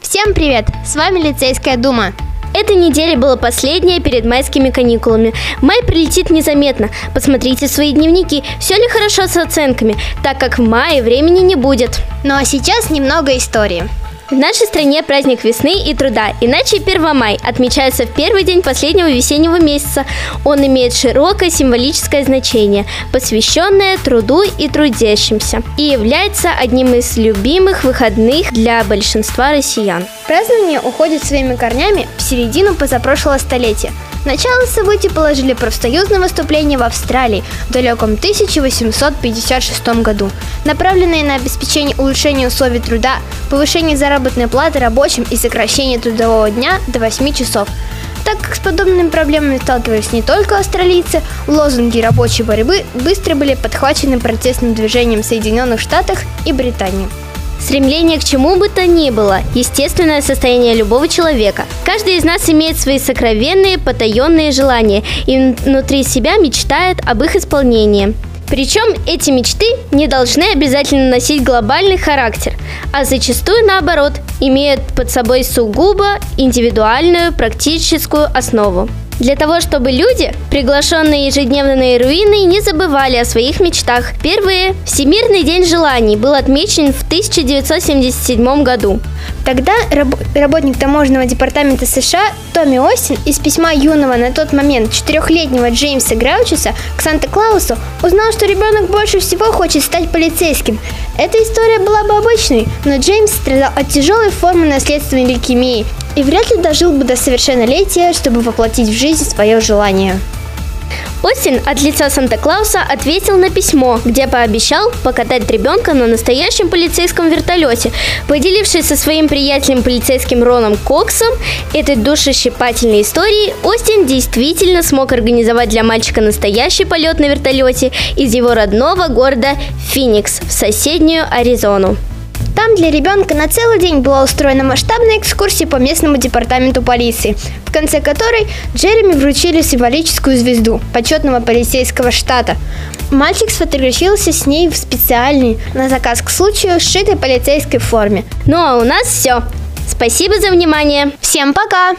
Всем привет! С вами Лицейская дума. Эта неделя была последняя перед майскими каникулами. Май прилетит незаметно. Посмотрите свои дневники, все ли хорошо с оценками, так как в мае времени не будет. Ну а сейчас немного истории. В нашей стране праздник весны и труда, иначе 1 май отмечается в первый день последнего весеннего месяца. Он имеет широкое символическое значение, посвященное труду и трудящимся, и является одним из любимых выходных для большинства россиян. Празднование уходит своими корнями в середину позапрошлого столетия – Начало событий положили профсоюзное выступление в Австралии в далеком 1856 году, направленные на обеспечение улучшения условий труда, повышение заработной платы рабочим и сокращение трудового дня до 8 часов. Так как с подобными проблемами сталкивались не только австралийцы, лозунги рабочей борьбы быстро были подхвачены протестным движением в Соединенных Штатах и Британии. Стремление к чему бы то ни было – естественное состояние любого человека. Каждый из нас имеет свои сокровенные, потаенные желания и внутри себя мечтает об их исполнении. Причем эти мечты не должны обязательно носить глобальный характер, а зачастую наоборот имеют под собой сугубо индивидуальную практическую основу. Для того, чтобы люди, приглашенные ежедневно на руины, не забывали о своих мечтах. Первый Всемирный день желаний был отмечен в 1977 году. Тогда раб- работник таможенного департамента США Томми Остин из письма юного на тот момент четырехлетнего Джеймса Граучиса к Санта-Клаусу узнал, что ребенок больше всего хочет стать полицейским. Эта история была бы обычной, но Джеймс страдал от тяжелой формы наследственной лейкемии и вряд ли дожил бы до совершеннолетия, чтобы воплотить в жизнь свое желание. Остин от лица Санта-Клауса ответил на письмо, где пообещал покатать ребенка на настоящем полицейском вертолете. Поделившись со своим приятелем полицейским Роном Коксом этой душещипательной историей, Остин действительно смог организовать для мальчика настоящий полет на вертолете из его родного города Феникс в соседнюю Аризону. Там для ребенка на целый день была устроена масштабная экскурсия по местному департаменту полиции, в конце которой Джереми вручили символическую звезду почетного полицейского штата. Мальчик сфотографировался с ней в специальной, на заказ к случаю, сшитой полицейской форме. Ну а у нас все. Спасибо за внимание. Всем пока!